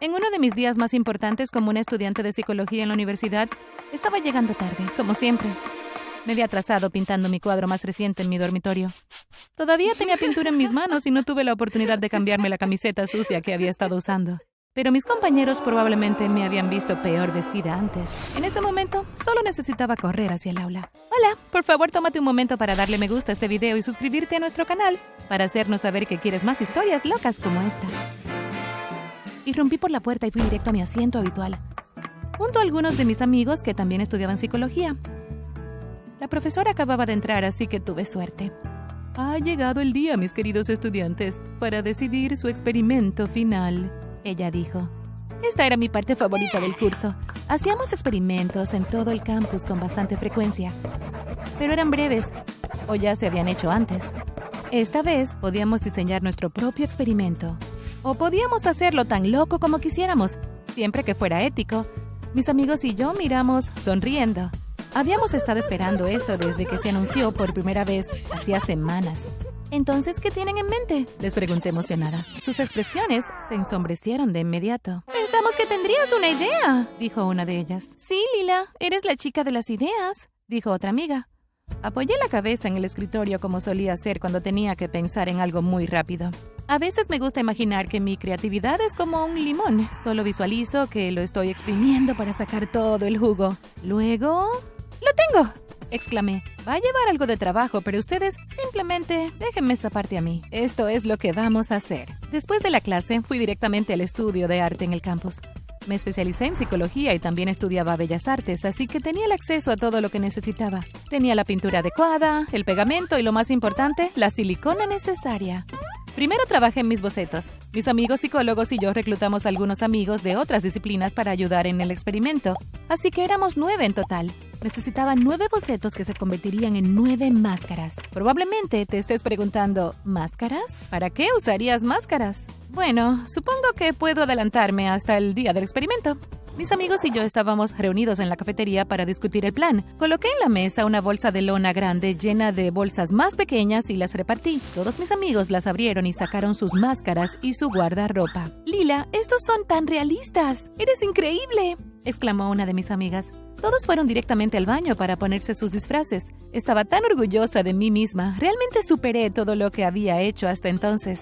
En uno de mis días más importantes como una estudiante de psicología en la universidad, estaba llegando tarde, como siempre. Me había atrasado pintando mi cuadro más reciente en mi dormitorio. Todavía tenía pintura en mis manos y no tuve la oportunidad de cambiarme la camiseta sucia que había estado usando. Pero mis compañeros probablemente me habían visto peor vestida antes. En ese momento, solo necesitaba correr hacia el aula. Hola, por favor tómate un momento para darle me gusta a este video y suscribirte a nuestro canal para hacernos saber que quieres más historias locas como esta. Irrumpí por la puerta y fui directo a mi asiento habitual, junto a algunos de mis amigos que también estudiaban psicología. La profesora acababa de entrar, así que tuve suerte. Ha llegado el día, mis queridos estudiantes, para decidir su experimento final, ella dijo. Esta era mi parte favorita del curso. Hacíamos experimentos en todo el campus con bastante frecuencia, pero eran breves, o ya se habían hecho antes. Esta vez podíamos diseñar nuestro propio experimento, o podíamos hacerlo tan loco como quisiéramos, siempre que fuera ético. Mis amigos y yo miramos sonriendo. Habíamos estado esperando esto desde que se anunció por primera vez hacía semanas. Entonces, ¿qué tienen en mente? Les pregunté emocionada. Sus expresiones se ensombrecieron de inmediato. Pensamos que tendrías una idea, dijo una de ellas. Sí, Lila, eres la chica de las ideas, dijo otra amiga. Apoyé la cabeza en el escritorio como solía hacer cuando tenía que pensar en algo muy rápido. A veces me gusta imaginar que mi creatividad es como un limón. Solo visualizo que lo estoy exprimiendo para sacar todo el jugo. Luego... ¡Lo tengo! exclamé. Va a llevar algo de trabajo, pero ustedes simplemente déjenme esta parte a mí. Esto es lo que vamos a hacer. Después de la clase, fui directamente al estudio de arte en el campus. Me especialicé en psicología y también estudiaba bellas artes, así que tenía el acceso a todo lo que necesitaba. Tenía la pintura adecuada, el pegamento y lo más importante, la silicona necesaria. Primero trabajé en mis bocetos. Mis amigos psicólogos y yo reclutamos algunos amigos de otras disciplinas para ayudar en el experimento. Así que éramos nueve en total. Necesitaba nueve bocetos que se convertirían en nueve máscaras. Probablemente te estés preguntando, ¿máscaras? ¿Para qué usarías máscaras? Bueno, supongo que puedo adelantarme hasta el día del experimento. Mis amigos y yo estábamos reunidos en la cafetería para discutir el plan. Coloqué en la mesa una bolsa de lona grande llena de bolsas más pequeñas y las repartí. Todos mis amigos las abrieron y sacaron sus máscaras y su guardarropa. Lila, estos son tan realistas. ¡Eres increíble! exclamó una de mis amigas. Todos fueron directamente al baño para ponerse sus disfraces. Estaba tan orgullosa de mí misma. Realmente superé todo lo que había hecho hasta entonces.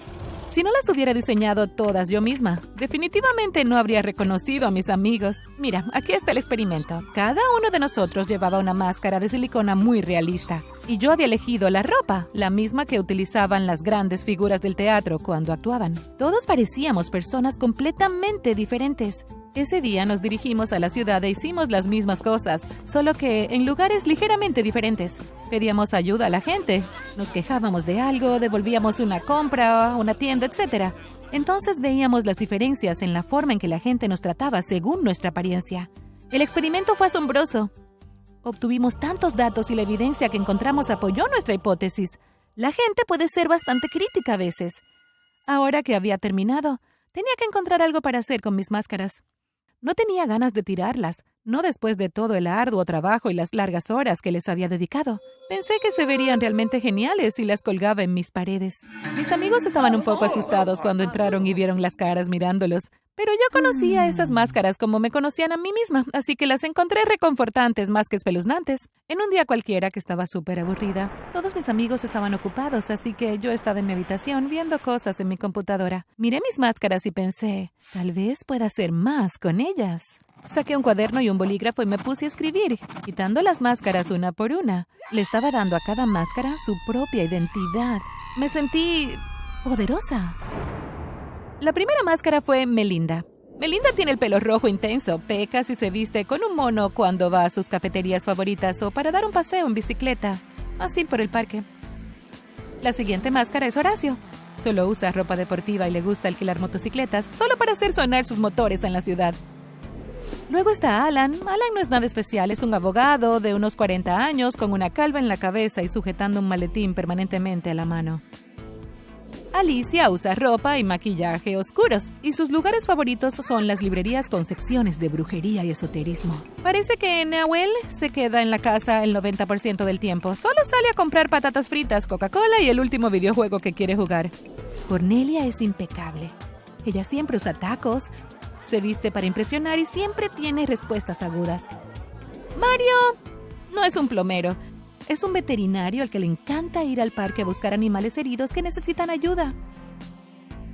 Si no las hubiera diseñado todas yo misma, definitivamente no habría reconocido a mis amigos. Mira, aquí está el experimento. Cada uno de nosotros llevaba una máscara de silicona muy realista. Y yo había elegido la ropa, la misma que utilizaban las grandes figuras del teatro cuando actuaban. Todos parecíamos personas completamente diferentes. Ese día nos dirigimos a la ciudad e hicimos las mismas cosas, solo que en lugares ligeramente diferentes. Pedíamos ayuda a la gente, nos quejábamos de algo, devolvíamos una compra, una tienda, etc. Entonces veíamos las diferencias en la forma en que la gente nos trataba según nuestra apariencia. El experimento fue asombroso. Obtuvimos tantos datos y la evidencia que encontramos apoyó nuestra hipótesis. La gente puede ser bastante crítica a veces. Ahora que había terminado, tenía que encontrar algo para hacer con mis máscaras. No tenía ganas de tirarlas, no después de todo el arduo trabajo y las largas horas que les había dedicado. Pensé que se verían realmente geniales si las colgaba en mis paredes. Mis amigos estaban un poco asustados cuando entraron y vieron las caras mirándolos, pero yo conocía estas máscaras como me conocían a mí misma, así que las encontré reconfortantes más que espeluznantes. En un día cualquiera que estaba súper aburrida, todos mis amigos estaban ocupados, así que yo estaba en mi habitación viendo cosas en mi computadora. Miré mis máscaras y pensé, tal vez pueda hacer más con ellas. Saqué un cuaderno y un bolígrafo y me puse a escribir, quitando las máscaras una por una. Le estaba dando a cada máscara su propia identidad. Me sentí poderosa. La primera máscara fue Melinda. Melinda tiene el pelo rojo intenso, peca si se viste con un mono cuando va a sus cafeterías favoritas o para dar un paseo en bicicleta, así por el parque. La siguiente máscara es Horacio. Solo usa ropa deportiva y le gusta alquilar motocicletas solo para hacer sonar sus motores en la ciudad. Luego está Alan. Alan no es nada especial, es un abogado de unos 40 años con una calva en la cabeza y sujetando un maletín permanentemente a la mano. Alicia usa ropa y maquillaje oscuros y sus lugares favoritos son las librerías con secciones de brujería y esoterismo. Parece que Nahuel se queda en la casa el 90% del tiempo. Solo sale a comprar patatas fritas, Coca-Cola y el último videojuego que quiere jugar. Cornelia es impecable. Ella siempre usa tacos, Se viste para impresionar y siempre tiene respuestas agudas. Mario no es un plomero. Es un veterinario al que le encanta ir al parque a buscar animales heridos que necesitan ayuda.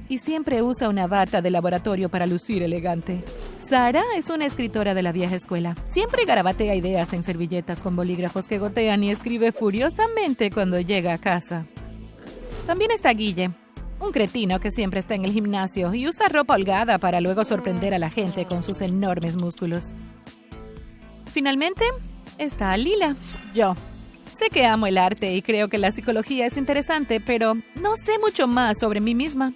Y siempre usa una bata de laboratorio para lucir elegante. Sara es una escritora de la vieja escuela. Siempre garabatea ideas en servilletas con bolígrafos que gotean y escribe furiosamente cuando llega a casa. También está Guille, un cretino que siempre está en el gimnasio y usa ropa holgada para luego sorprender a la gente con sus enormes músculos. Finalmente, está Lila, yo. Sé que amo el arte y creo que la psicología es interesante, pero no sé mucho más sobre mí misma.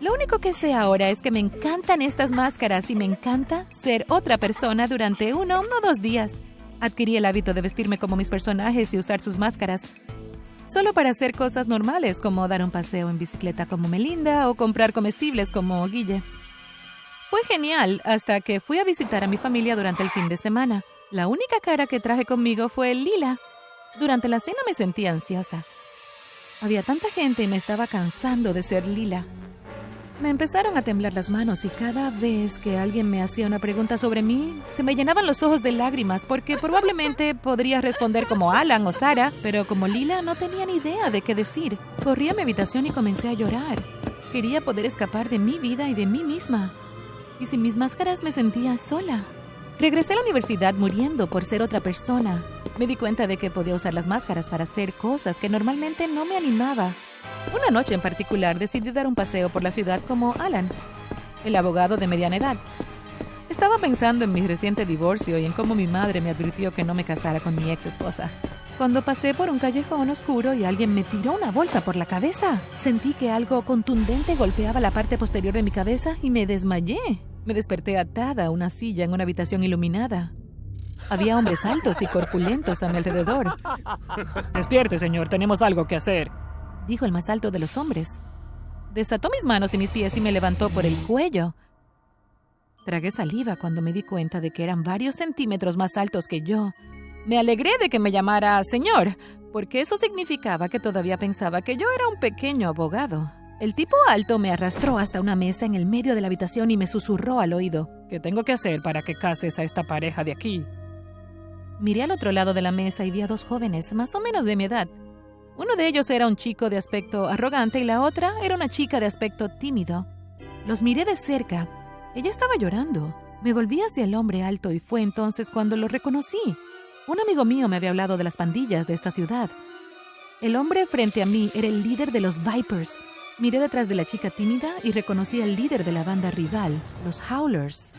Lo único que sé ahora es que me encantan estas máscaras y me encanta ser otra persona durante uno o dos días. Adquirí el hábito de vestirme como mis personajes y usar sus máscaras. Solo para hacer cosas normales como dar un paseo en bicicleta como Melinda o comprar comestibles como Guille. Fue genial hasta que fui a visitar a mi familia durante el fin de semana. La única cara que traje conmigo fue lila. Durante la cena me sentía ansiosa. Había tanta gente y me estaba cansando de ser lila. Me empezaron a temblar las manos y cada vez que alguien me hacía una pregunta sobre mí, se me llenaban los ojos de lágrimas porque probablemente podría responder como Alan o Sara, pero como Lila no tenía ni idea de qué decir. Corrí a mi habitación y comencé a llorar. Quería poder escapar de mi vida y de mí misma. Y sin mis máscaras me sentía sola. Regresé a la universidad muriendo por ser otra persona. Me di cuenta de que podía usar las máscaras para hacer cosas que normalmente no me animaba. Una noche en particular decidí dar un paseo por la ciudad como Alan, el abogado de mediana edad. Estaba pensando en mi reciente divorcio y en cómo mi madre me advirtió que no me casara con mi ex esposa. Cuando pasé por un callejón oscuro y alguien me tiró una bolsa por la cabeza, sentí que algo contundente golpeaba la parte posterior de mi cabeza y me desmayé. Me desperté atada a una silla en una habitación iluminada. Había hombres altos y corpulentos a mi alrededor. Despierte, señor, tenemos algo que hacer dijo el más alto de los hombres. Desató mis manos y mis pies y me levantó por el cuello. Tragué saliva cuando me di cuenta de que eran varios centímetros más altos que yo. Me alegré de que me llamara señor, porque eso significaba que todavía pensaba que yo era un pequeño abogado. El tipo alto me arrastró hasta una mesa en el medio de la habitación y me susurró al oído. ¿Qué tengo que hacer para que cases a esta pareja de aquí? Miré al otro lado de la mesa y vi a dos jóvenes, más o menos de mi edad, uno de ellos era un chico de aspecto arrogante y la otra era una chica de aspecto tímido. Los miré de cerca. Ella estaba llorando. Me volví hacia el hombre alto y fue entonces cuando lo reconocí. Un amigo mío me había hablado de las pandillas de esta ciudad. El hombre frente a mí era el líder de los Vipers. Miré detrás de la chica tímida y reconocí al líder de la banda rival, los Howlers.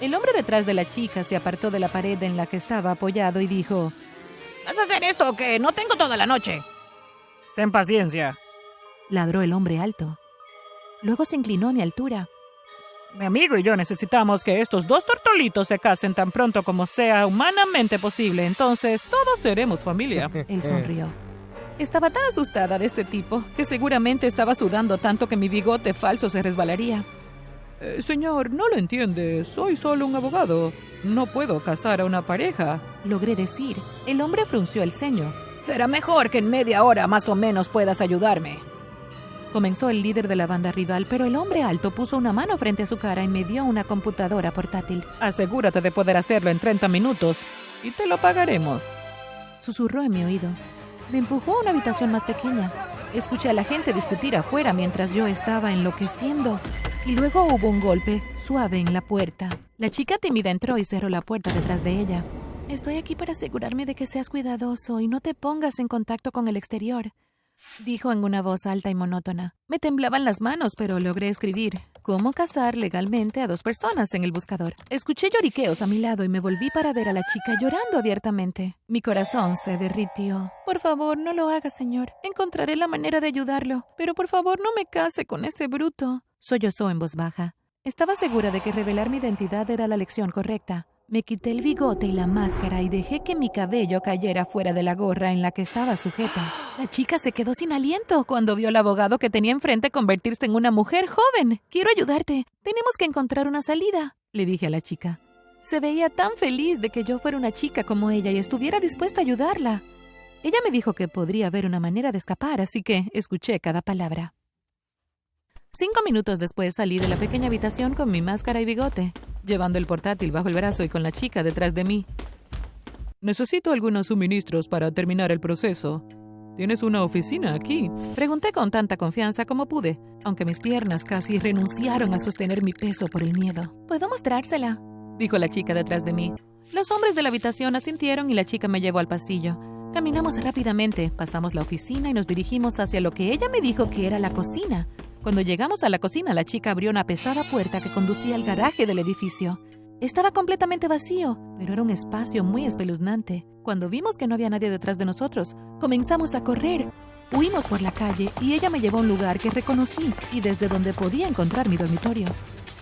El hombre detrás de la chica se apartó de la pared en la que estaba apoyado y dijo, ¿Vas a hacer esto o qué? No tengo toda la noche. Ten paciencia, ladró el hombre alto. Luego se inclinó a mi altura. Mi amigo y yo necesitamos que estos dos tortolitos se casen tan pronto como sea humanamente posible, entonces todos seremos familia. Él sonrió. Estaba tan asustada de este tipo que seguramente estaba sudando tanto que mi bigote falso se resbalaría. Eh, señor, no lo entiende. Soy solo un abogado. No puedo casar a una pareja. Logré decir. El hombre frunció el ceño. Será mejor que en media hora más o menos puedas ayudarme. Comenzó el líder de la banda rival, pero el hombre alto puso una mano frente a su cara y me dio una computadora portátil. Asegúrate de poder hacerlo en 30 minutos y te lo pagaremos. Susurró en mi oído. Me empujó a una habitación más pequeña. Escuché a la gente discutir afuera mientras yo estaba enloqueciendo. Y luego hubo un golpe suave en la puerta. La chica tímida entró y cerró la puerta detrás de ella. Estoy aquí para asegurarme de que seas cuidadoso y no te pongas en contacto con el exterior, dijo en una voz alta y monótona. Me temblaban las manos, pero logré escribir cómo casar legalmente a dos personas en el buscador. Escuché lloriqueos a mi lado y me volví para ver a la chica llorando abiertamente. Mi corazón se derritió. Por favor, no lo haga, señor. Encontraré la manera de ayudarlo. Pero por favor, no me case con ese bruto. Sollozó en voz baja. Estaba segura de que revelar mi identidad era la lección correcta. Me quité el bigote y la máscara y dejé que mi cabello cayera fuera de la gorra en la que estaba sujeta. La chica se quedó sin aliento cuando vio al abogado que tenía enfrente convertirse en una mujer joven. Quiero ayudarte. Tenemos que encontrar una salida, le dije a la chica. Se veía tan feliz de que yo fuera una chica como ella y estuviera dispuesta a ayudarla. Ella me dijo que podría haber una manera de escapar, así que escuché cada palabra. Cinco minutos después salí de la pequeña habitación con mi máscara y bigote, llevando el portátil bajo el brazo y con la chica detrás de mí. Necesito algunos suministros para terminar el proceso. ¿Tienes una oficina aquí? Pregunté con tanta confianza como pude, aunque mis piernas casi renunciaron a sostener mi peso por el miedo. ¿Puedo mostrársela? dijo la chica detrás de mí. Los hombres de la habitación asintieron y la chica me llevó al pasillo. Caminamos rápidamente, pasamos la oficina y nos dirigimos hacia lo que ella me dijo que era la cocina. Cuando llegamos a la cocina, la chica abrió una pesada puerta que conducía al garaje del edificio. Estaba completamente vacío, pero era un espacio muy espeluznante. Cuando vimos que no había nadie detrás de nosotros, comenzamos a correr. Huimos por la calle y ella me llevó a un lugar que reconocí y desde donde podía encontrar mi dormitorio.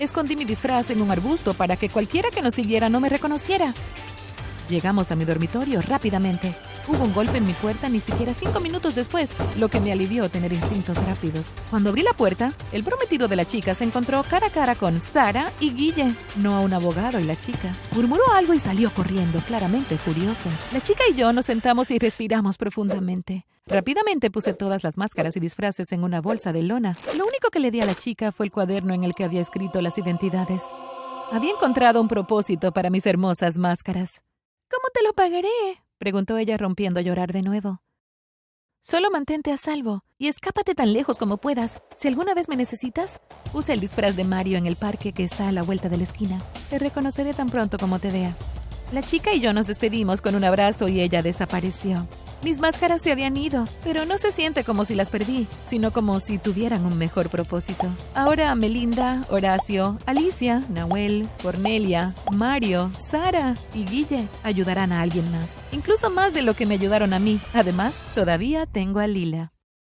Escondí mi disfraz en un arbusto para que cualquiera que nos siguiera no me reconociera. Llegamos a mi dormitorio rápidamente. Hubo un golpe en mi puerta ni siquiera cinco minutos después, lo que me alivió tener instintos rápidos. Cuando abrí la puerta, el prometido de la chica se encontró cara a cara con Sara y Guille, no a un abogado y la chica. Murmuró algo y salió corriendo, claramente furiosa. La chica y yo nos sentamos y respiramos profundamente. Rápidamente puse todas las máscaras y disfraces en una bolsa de lona. Lo único que le di a la chica fue el cuaderno en el que había escrito las identidades. Había encontrado un propósito para mis hermosas máscaras. ¿Cómo te lo pagaré? Preguntó ella rompiendo a llorar de nuevo. Solo mantente a salvo y escápate tan lejos como puedas. Si alguna vez me necesitas, usa el disfraz de Mario en el parque que está a la vuelta de la esquina. Te reconoceré tan pronto como te vea. La chica y yo nos despedimos con un abrazo y ella desapareció. Mis máscaras se habían ido, pero no se siente como si las perdí, sino como si tuvieran un mejor propósito. Ahora Melinda, Horacio, Alicia, Nahuel, Cornelia, Mario, Sara y Guille ayudarán a alguien más. Incluso más de lo que me ayudaron a mí. Además, todavía tengo a Lila.